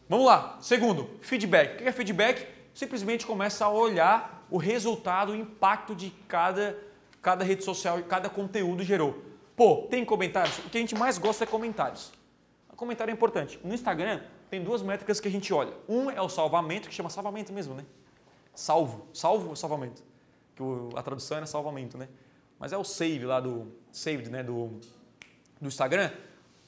Vamos lá. Segundo, feedback. O que é feedback? Simplesmente começa a olhar o resultado, o impacto de cada, cada rede social e cada conteúdo gerou. Pô, tem comentários? O que a gente mais gosta é comentários. O comentário é importante. No Instagram tem duas métricas que a gente olha. Um é o salvamento, que chama salvamento mesmo, né? Salvo. Salvo ou salvamento? Que a tradução é salvamento, né? Mas é o save lá do saved, né, do, do Instagram.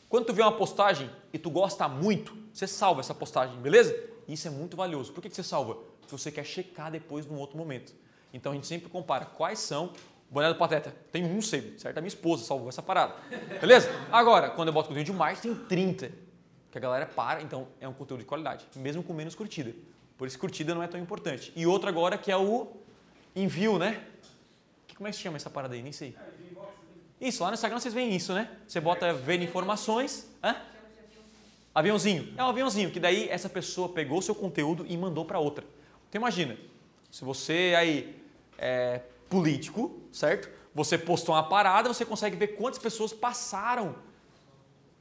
Quando tu vê uma postagem e tu gosta muito, você salva essa postagem, beleza? Isso é muito valioso. Por que, que você salva? Porque você quer checar depois num outro momento. Então a gente sempre compara quais são. Boné do Pateta, tem um save, certo? A minha esposa salvou essa parada. Beleza? Agora, quando eu boto conteúdo demais, tem 30. Que a galera para, então é um conteúdo de qualidade, mesmo com menos curtida. Por isso, curtida não é tão importante. E outro agora que é o envio, né? Como é que se chama essa parada aí? Nem sei. Isso, lá no Instagram vocês veem isso, né? Você bota ver informações. Hã? Aviãozinho. É um aviãozinho, que daí essa pessoa pegou o seu conteúdo e mandou para outra. Então imagina, se você aí é político, certo? Você postou uma parada, você consegue ver quantas pessoas passaram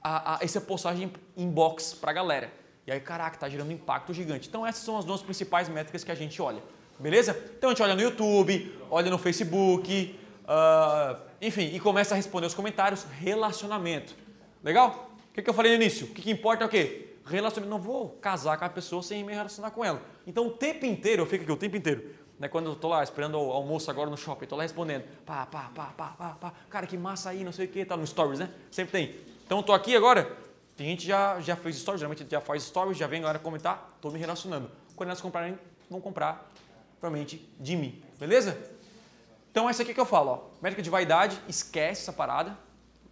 a, a essa postagem inbox para a galera. E aí, caraca, tá gerando um impacto gigante. Então essas são as duas principais métricas que a gente olha. Beleza? Então a gente olha no YouTube, olha no Facebook, uh, enfim, e começa a responder os comentários. Relacionamento. Legal? O que, que eu falei no início? O que, que importa é o quê? Relacionamento. Não vou casar com a pessoa sem me relacionar com ela. Então o tempo inteiro, eu fico aqui o tempo inteiro. Né, quando eu tô lá esperando o almoço agora no shopping, tô lá respondendo. Pá, pá, pá, pá, pá, pá. Cara, que massa aí, não sei o que, tá no stories, né? Sempre tem. Então tô aqui agora, tem gente já já fez stories, geralmente já faz stories, já vem agora comentar, tô me relacionando. Quando elas comprarem, vão comprar provavelmente de mim, beleza? Então essa aqui que eu falo, ó, métrica de vaidade, esquece essa parada,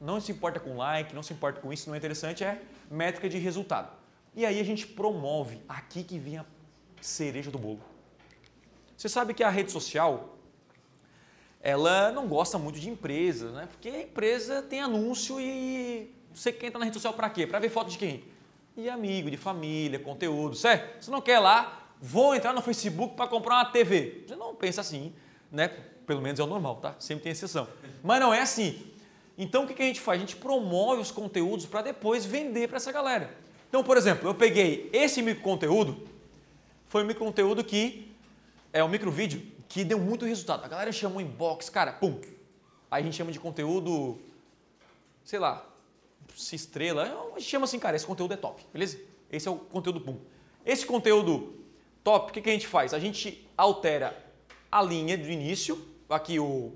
não se importa com like, não se importa com isso, não é interessante, é métrica de resultado. E aí a gente promove, aqui que vem a cereja do bolo. Você sabe que a rede social, ela não gosta muito de empresas, né? Porque a empresa tem anúncio e você quer entrar na rede social para quê? Para ver foto de quem? De amigo, de família, conteúdo, certo? Você não quer lá, vou entrar no Facebook para comprar uma TV. Você não pensa assim, né? Pelo menos é o normal, tá? Sempre tem exceção. Mas não é assim. Então o que a gente faz? A gente promove os conteúdos para depois vender para essa galera. Então, por exemplo, eu peguei esse microconteúdo, foi um microconteúdo que é um microvídeo que deu muito resultado. A galera chamou inbox, cara, pum. Aí a gente chama de conteúdo, sei lá, se estrela, a gente chama assim, cara, esse conteúdo é top, beleza? Esse é o conteúdo pum. Esse conteúdo top, o que, que a gente faz? A gente altera a linha do início, aqui o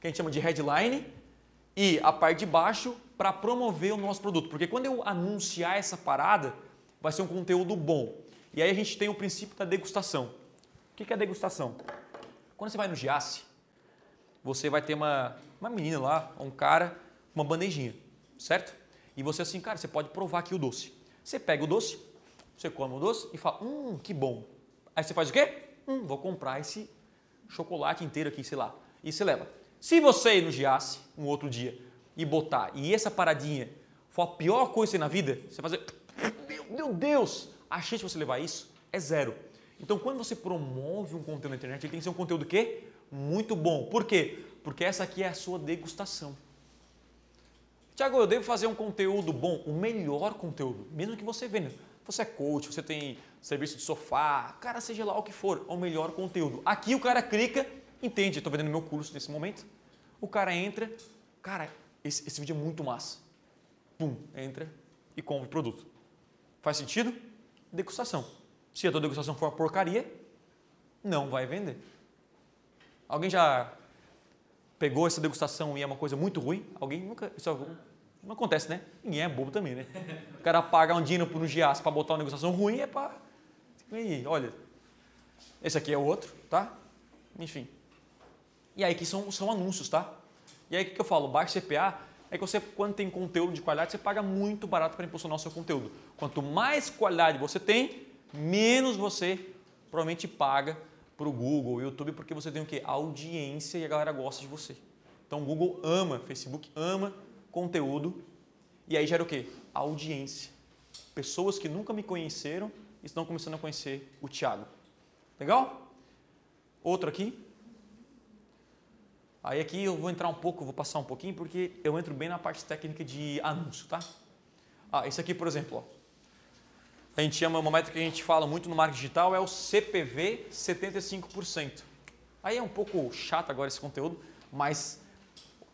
que a gente chama de headline, e a parte de baixo para promover o nosso produto. Porque quando eu anunciar essa parada, vai ser um conteúdo bom. E aí a gente tem o princípio da degustação. O que é degustação? Quando você vai no Giasse, você vai ter uma, uma menina lá, um cara, uma bandejinha, certo? E você assim, cara, você pode provar aqui o doce. Você pega o doce, você come o doce e fala, hum, que bom. Aí você faz o quê? Hum, vou comprar esse chocolate inteiro aqui, sei lá. E você leva. Se você ir no Giasse um outro dia e botar, e essa paradinha for a pior coisa na vida, você fazer, meu Deus, a chance de você levar isso é zero. Então, quando você promove um conteúdo na internet, ele tem que ser um conteúdo quê? Muito bom. Por quê? Porque essa aqui é a sua degustação. Tiago, eu devo fazer um conteúdo bom, o melhor conteúdo, mesmo que você venda. Você é coach, você tem serviço de sofá, cara, seja lá o que for, é o melhor conteúdo. Aqui o cara clica, entende, estou vendendo meu curso nesse momento, o cara entra, cara, esse, esse vídeo é muito massa. Pum, entra e compra o produto. Faz sentido? Degustação. Se a tua degustação for uma porcaria, não vai vender. Alguém já pegou essa degustação e é uma coisa muito ruim? Alguém nunca. Isso não acontece, né? Ninguém é bobo também, né? O cara paga um dinheiro no giaço para botar uma degustação ruim é para. Olha, esse aqui é o outro, tá? Enfim. E aí que são, são anúncios, tá? E aí o que eu falo? Baixo CPA é que você, quando tem conteúdo de qualidade, você paga muito barato para impulsionar o seu conteúdo. Quanto mais qualidade você tem, menos você provavelmente paga para o Google, YouTube, porque você tem o quê? Audiência e a galera gosta de você. Então o Google ama, Facebook ama conteúdo e aí gera o quê? Audiência. Pessoas que nunca me conheceram estão começando a conhecer o Thiago. Legal? Outro aqui. Aí aqui eu vou entrar um pouco, vou passar um pouquinho, porque eu entro bem na parte técnica de anúncio, tá? Ah, esse aqui, por exemplo, ó. A gente chama, uma métrica que a gente fala muito no marketing digital é o CPV 75%. Aí é um pouco chato agora esse conteúdo, mas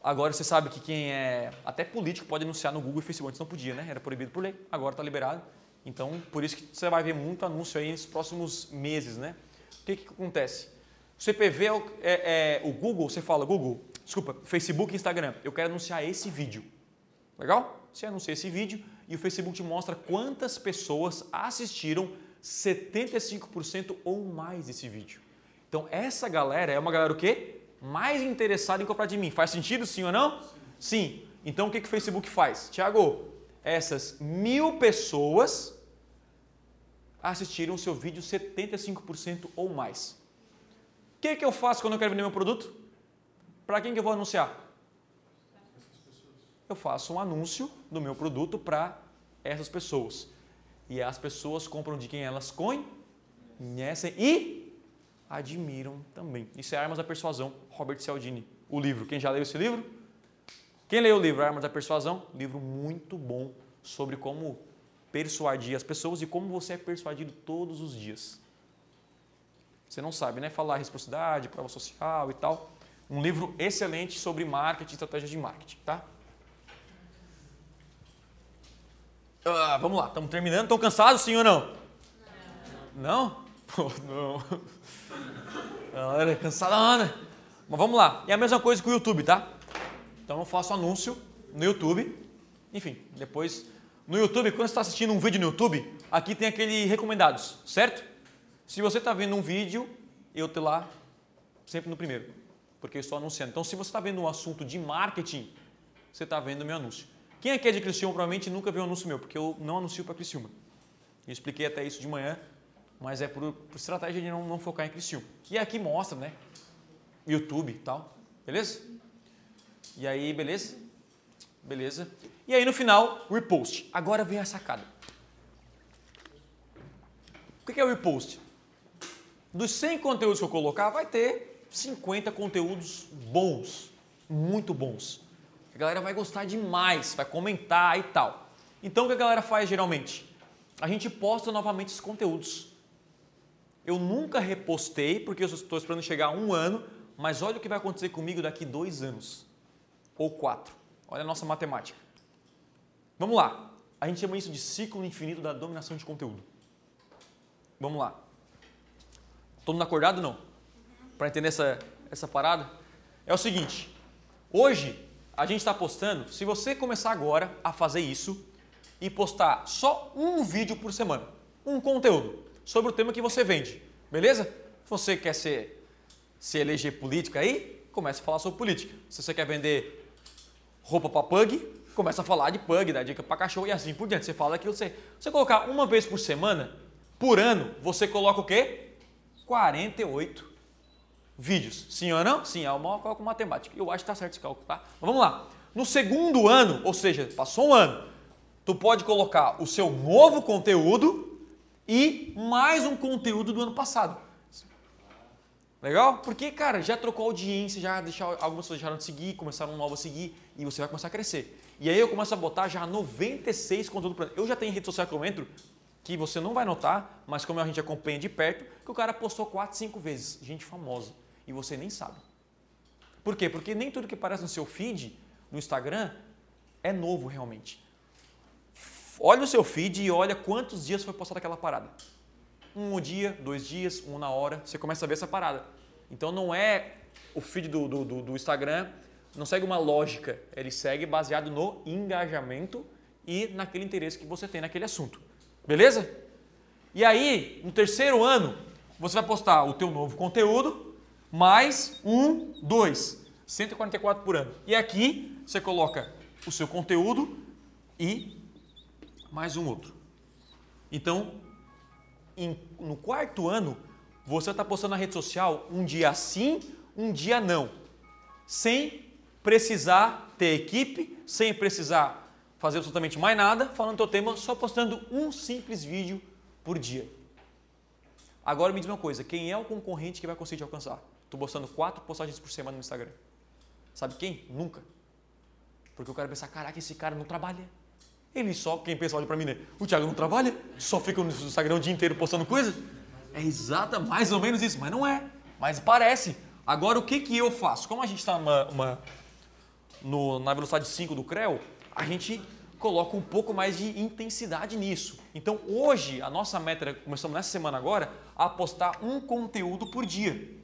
agora você sabe que quem é até político pode anunciar no Google e Facebook. Antes não podia, né? Era proibido por lei, agora está liberado. Então, por isso que você vai ver muito anúncio aí nos próximos meses, né? O que, que acontece? O CPV é é, é o Google, você fala Google, desculpa, Facebook e Instagram, eu quero anunciar esse vídeo. Legal? Você anuncia esse vídeo e o Facebook te mostra quantas pessoas assistiram 75% ou mais desse vídeo. Então, essa galera é uma galera o quê? Mais interessada em comprar de mim. Faz sentido sim ou não? Sim. sim. Então, o que, que o Facebook faz? Tiago, essas mil pessoas assistiram o seu vídeo 75% ou mais. O que, que eu faço quando eu quero vender meu produto? Para quem que eu vou anunciar? Eu faço um anúncio do meu produto para essas pessoas. E as pessoas compram de quem elas conhecem e admiram também. Isso é Armas da Persuasão, Robert Cialdini. O livro, quem já leu esse livro? Quem leu o livro Armas da Persuasão? Livro muito bom sobre como persuadir as pessoas e como você é persuadido todos os dias. Você não sabe, né? Falar reciprocidade, prova social e tal. Um livro excelente sobre marketing, estratégia de marketing, tá? Ah, vamos lá, estamos terminando. Estão cansados, sim ou não? Não. Pô, não. Galera, cansada, Ana. Mas vamos lá. E a mesma coisa com o YouTube, tá? Então eu faço anúncio no YouTube. Enfim, depois no YouTube, quando você está assistindo um vídeo no YouTube, aqui tem aquele recomendados, certo? Se você está vendo um vídeo, eu estou lá sempre no primeiro, porque eu estou anunciando. Então, se você está vendo um assunto de marketing, você está vendo meu anúncio. Quem aqui é de Criciúma provavelmente nunca viu um anúncio meu, porque eu não anuncio para Criciúma. Eu expliquei até isso de manhã, mas é por, por estratégia de não, não, focar em Criciúma. E aqui mostra, né? YouTube e tal, beleza? E aí, beleza? Beleza. E aí no final, repost. Agora vem a sacada. O que é o repost? Dos 100 conteúdos que eu colocar, vai ter 50 conteúdos bons, muito bons. Galera vai gostar demais, vai comentar e tal. Então o que a galera faz geralmente? A gente posta novamente esses conteúdos. Eu nunca repostei, porque eu estou esperando chegar um ano, mas olha o que vai acontecer comigo daqui dois anos ou quatro. Olha a nossa matemática. Vamos lá. A gente chama isso de ciclo infinito da dominação de conteúdo. Vamos lá. Todo mundo acordado não? Para entender essa, essa parada? É o seguinte. Hoje a gente está postando. Se você começar agora a fazer isso e postar só um vídeo por semana, um conteúdo sobre o tema que você vende, beleza? Se você quer ser, se eleger política aí, comece a falar sobre política. Se você quer vender roupa para pug, começa a falar de pug, dá dica para cachorro e assim por diante. Você fala aquilo, você, você colocar uma vez por semana, por ano, você coloca o quê? 48 vídeos. Sim ou não? Sim, é o maior cálculo matemático. Eu acho que está certo esse cálculo, tá? Vamos lá. No segundo ano, ou seja, passou um ano, tu pode colocar o seu novo conteúdo e mais um conteúdo do ano passado. Legal? Porque, cara, já trocou audiência, já deixou, algumas pessoas deixaram de seguir, começaram um novo a seguir e você vai começar a crescer. E aí eu começo a botar já 96 conteúdos por ano. Eu já tenho rede social que eu entro que você não vai notar, mas como a gente acompanha de perto, que o cara postou 4, 5 vezes, gente famosa, e você nem sabe. Por quê? Porque nem tudo que aparece no seu feed, no Instagram, é novo realmente. Olha o seu feed e olha quantos dias foi postada aquela parada um dia, dois dias, um na hora, você começa a ver essa parada. Então não é o feed do, do, do, Instagram, não segue uma lógica, ele segue baseado no engajamento e naquele interesse que você tem naquele assunto. Beleza? E aí, no terceiro ano, você vai postar o teu novo conteúdo, mais um, dois, 144 por ano. E aqui você coloca o seu conteúdo e mais um outro. Então, em, no quarto ano, você está postando na rede social um dia sim, um dia não. Sem precisar ter equipe, sem precisar fazer absolutamente mais nada, falando teu tema, só postando um simples vídeo por dia. Agora me diz uma coisa, quem é o concorrente que vai conseguir te alcançar? Estou postando quatro postagens por semana no Instagram. Sabe quem? Nunca. Porque o cara pensa, caraca, esse cara não trabalha. Ele só, quem pensa, olha pra mim, né? O Thiago não trabalha? Só fica no Instagram o dia inteiro postando coisa? É exata, mais ou menos isso, mas não é. Mas parece. Agora, o que, que eu faço? Como a gente está na velocidade 5 do CREO, a gente coloca um pouco mais de intensidade nisso. Então, hoje, a nossa meta, começamos nessa semana agora, a postar um conteúdo por dia.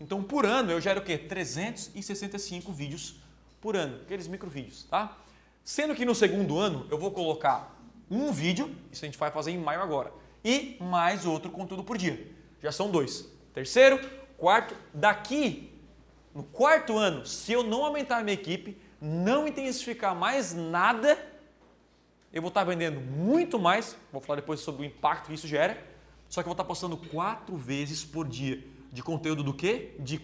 Então, por ano, eu gero o quê? 365 vídeos por ano, aqueles microvídeos, tá? Sendo que no segundo ano, eu vou colocar um vídeo, isso a gente vai fazer em maio agora, e mais outro conteúdo por dia. Já são dois. Terceiro, quarto, daqui, no quarto ano, se eu não aumentar a minha equipe, não intensificar mais nada, eu vou estar vendendo muito mais, vou falar depois sobre o impacto que isso gera, só que eu vou estar postando quatro vezes por dia de conteúdo do quê? De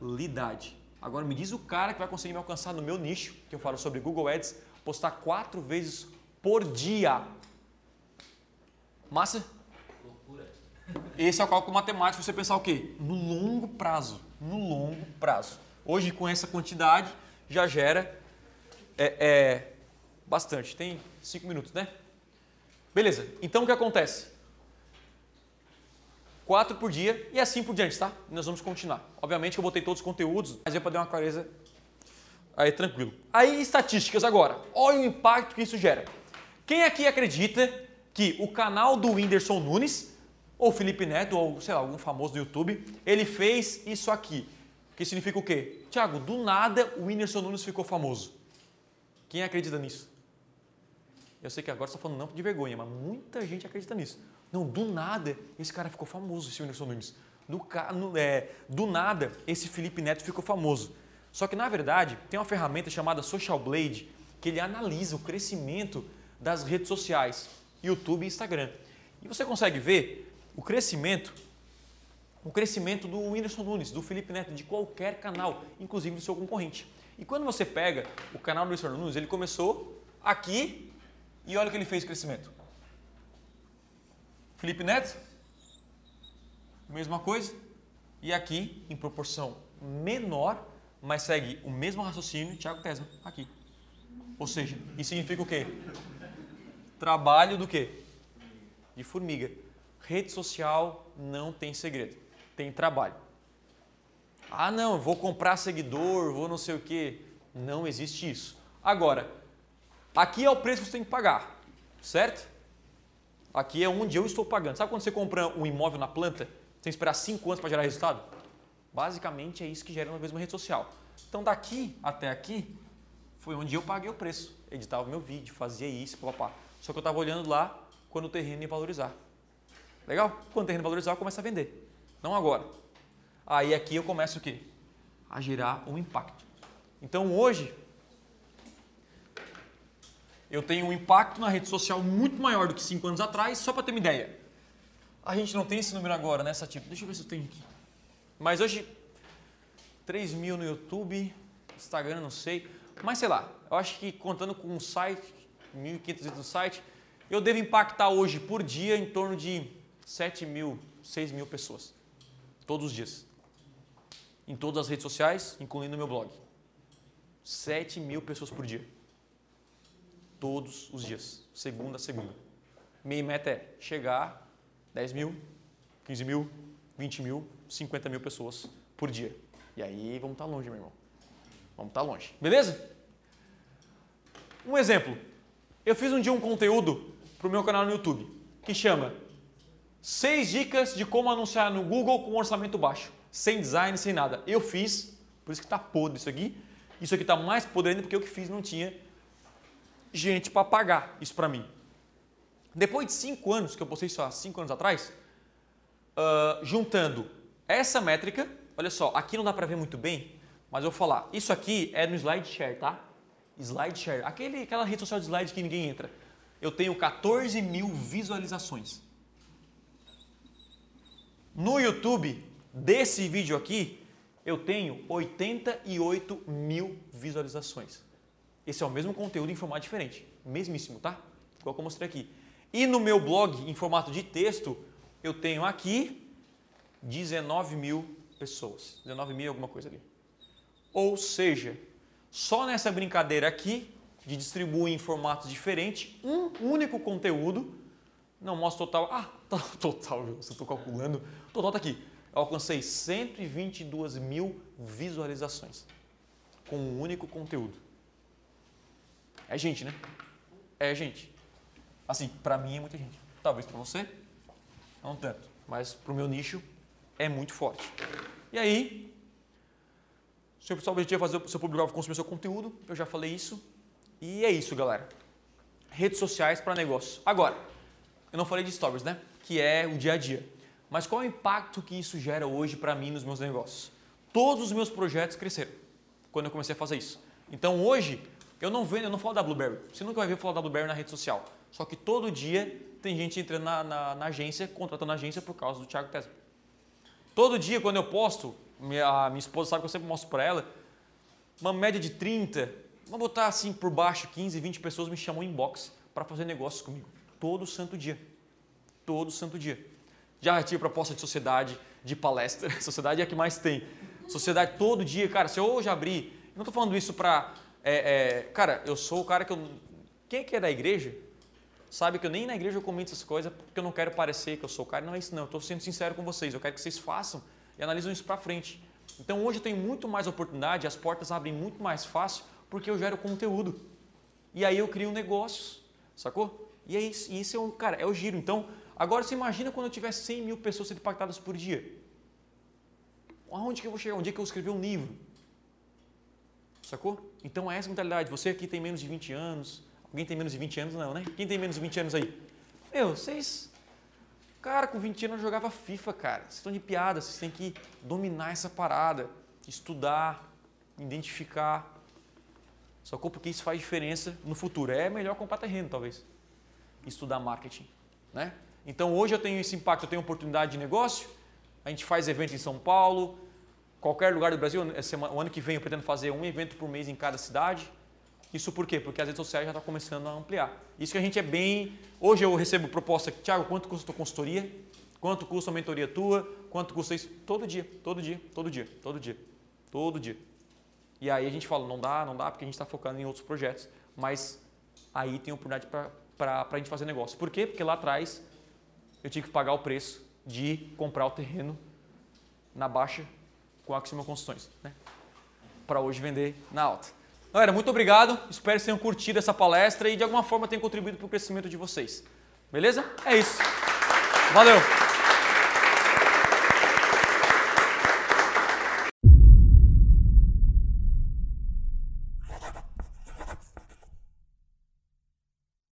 qualidade. Agora me diz o cara que vai conseguir me alcançar no meu nicho, que eu falo sobre Google Ads, postar quatro vezes por dia. Massa? Loucura. Esse é o cálculo matemático, você pensar o quê? No longo prazo. No longo prazo. Hoje, com essa quantidade, já gera é, é, Bastante, tem cinco minutos, né? Beleza, então o que acontece? Quatro por dia e assim por diante, tá? Nós vamos continuar. Obviamente que eu botei todos os conteúdos, mas eu para dar uma clareza aí tranquilo. Aí estatísticas agora. Olha o impacto que isso gera. Quem aqui acredita que o canal do Whindersson Nunes, ou Felipe Neto, ou sei lá, algum famoso do YouTube, ele fez isso aqui? Que significa o quê? Tiago, do nada o Whindersson Nunes ficou famoso. Quem acredita nisso? Eu sei que agora está falando não de vergonha, mas muita gente acredita nisso. Não, do nada, esse cara ficou famoso, esse Whindersson Nunes. Do, é, do nada, esse Felipe Neto ficou famoso. Só que, na verdade, tem uma ferramenta chamada Social Blade que ele analisa o crescimento das redes sociais, YouTube e Instagram. E você consegue ver o crescimento, o crescimento do Whindersson Nunes, do Felipe Neto, de qualquer canal, inclusive do seu concorrente. E quando você pega o canal do Whindersson Nunes, ele começou aqui e olha o que ele fez crescimento. Felipe Neto, mesma coisa. E aqui, em proporção menor, mas segue o mesmo raciocínio, Thiago Tesma, aqui. Ou seja, isso significa o quê? Trabalho do quê? De formiga. Rede social não tem segredo, tem trabalho. Ah, não, vou comprar seguidor, vou não sei o quê. Não existe isso. Agora, Aqui é o preço que você tem que pagar, certo? Aqui é onde eu estou pagando. Sabe quando você compra um imóvel na planta, você tem que esperar 5 anos para gerar resultado? Basicamente é isso que gera uma mesma rede social. Então daqui até aqui foi onde eu paguei o preço. Editava meu vídeo, fazia isso, papá. Só que eu estava olhando lá quando o terreno ia valorizar. Legal? Quando o terreno valorizar, eu começo a vender. Não agora. Aí aqui eu começo o quê? A gerar um impacto. Então hoje eu tenho um impacto na rede social muito maior do que 5 anos atrás, só para ter uma ideia. A gente não tem esse número agora, né, tipo. Deixa eu ver se eu tenho aqui. Mas hoje, 3 mil no YouTube, Instagram, não sei. Mas sei lá, eu acho que contando com o site, 1.500 no site, eu devo impactar hoje por dia em torno de 7 mil, 6 mil pessoas. Todos os dias. Em todas as redes sociais, incluindo o meu blog. 7 mil pessoas por dia todos os dias, segunda a segunda. Minha meta é chegar 10 mil, 15 mil, 20 mil, 50 mil pessoas por dia. E aí vamos estar tá longe, meu irmão. Vamos estar tá longe. Beleza? Um exemplo. Eu fiz um dia um conteúdo para o meu canal no YouTube que chama 6 dicas de como anunciar no Google com orçamento baixo, sem design, sem nada. Eu fiz, por isso que está podre isso aqui. Isso aqui está mais podre ainda porque eu que fiz não tinha gente para pagar isso para mim. Depois de cinco anos, que eu postei isso há cinco anos atrás, uh, juntando essa métrica, olha só, aqui não dá para ver muito bem, mas eu vou falar, isso aqui é no SlideShare, tá? SlideShare, aquele, aquela rede social de slide que ninguém entra. Eu tenho 14 mil visualizações. No YouTube, desse vídeo aqui, eu tenho 88 mil visualizações. Esse é o mesmo conteúdo em formato diferente. Mesmíssimo, tá? Igual que eu mostrei aqui. E no meu blog, em formato de texto, eu tenho aqui 19 mil pessoas. 19 mil alguma coisa ali. Ou seja, só nessa brincadeira aqui, de distribuir em formatos diferentes, um único conteúdo, não mostra total. Ah, tá, total, eu estou calculando. Total está aqui. Eu alcancei 122 mil visualizações com um único conteúdo. É gente, né? É gente. Assim, para mim é muita gente. Talvez para você, não tanto. Mas para o meu nicho é muito forte. E aí, se o pessoal objetivo é fazer o seu público consumir seu conteúdo, eu já falei isso. E é isso, galera. Redes sociais para negócio. Agora, eu não falei de stories, né? Que é o dia a dia. Mas qual é o impacto que isso gera hoje para mim nos meus negócios? Todos os meus projetos cresceram quando eu comecei a fazer isso. Então hoje eu não vendo, eu não falo da Blueberry. Você nunca vai ver falar da Blueberry na rede social. Só que todo dia tem gente entrando na, na, na agência, contratando a agência por causa do Thiago Tesla. Todo dia quando eu posto, minha, minha esposa sabe que eu sempre mostro para ela, uma média de 30, vamos botar assim por baixo, 15, 20 pessoas me chamam inbox para fazer negócios comigo. Todo santo dia. Todo santo dia. Já tive proposta de sociedade, de palestra. Sociedade é a que mais tem. Sociedade todo dia, cara. Se eu hoje abrir, não estou falando isso para. É, é, cara, eu sou o cara que eu. Quem é que é da igreja sabe que eu nem na igreja eu comento essas coisas porque eu não quero parecer que eu sou o cara. Não é isso, não. Eu estou sendo sincero com vocês. Eu quero que vocês façam e analisam isso para frente. Então hoje eu tenho muito mais oportunidade, as portas abrem muito mais fácil porque eu gero conteúdo. E aí eu crio negócios, sacou? E é isso, e isso é um, cara, é o giro. Então, agora você imagina quando eu tiver 100 mil pessoas impactadas por dia. Aonde que eu vou chegar? Um dia que eu escrever um livro. Sacou? Então é essa mentalidade. Você aqui tem menos de 20 anos. Alguém tem menos de 20 anos? Não, né? Quem tem menos de 20 anos aí? Meu, vocês. Cara, com 20 anos eu jogava FIFA, cara. Vocês estão de piada. Vocês têm que dominar essa parada. Estudar, identificar. Sacou? Porque isso faz diferença no futuro. É melhor comprar terreno, talvez estudar marketing. Né? Então hoje eu tenho esse impacto, eu tenho oportunidade de negócio, a gente faz evento em São Paulo, qualquer lugar do Brasil, o ano que vem eu pretendo fazer um evento por mês em cada cidade. Isso por quê? Porque as redes sociais já estão começando a ampliar. Isso que a gente é bem. Hoje eu recebo proposta, Thiago, quanto custa a tua consultoria? Quanto custa a mentoria tua? Quanto custa isso? Todo dia, todo dia, todo dia, todo dia, todo dia. E aí a gente fala, não dá, não dá, porque a gente está focando em outros projetos. Mas aí tem oportunidade para a gente fazer negócio. Por quê? Porque lá atrás eu tinha que pagar o preço de comprar o terreno na baixa com a Axima Construções, né? para hoje vender na alta. Galera, muito obrigado. Espero que tenham curtido essa palestra e de alguma forma tenham contribuído para o crescimento de vocês. Beleza? É isso. Valeu!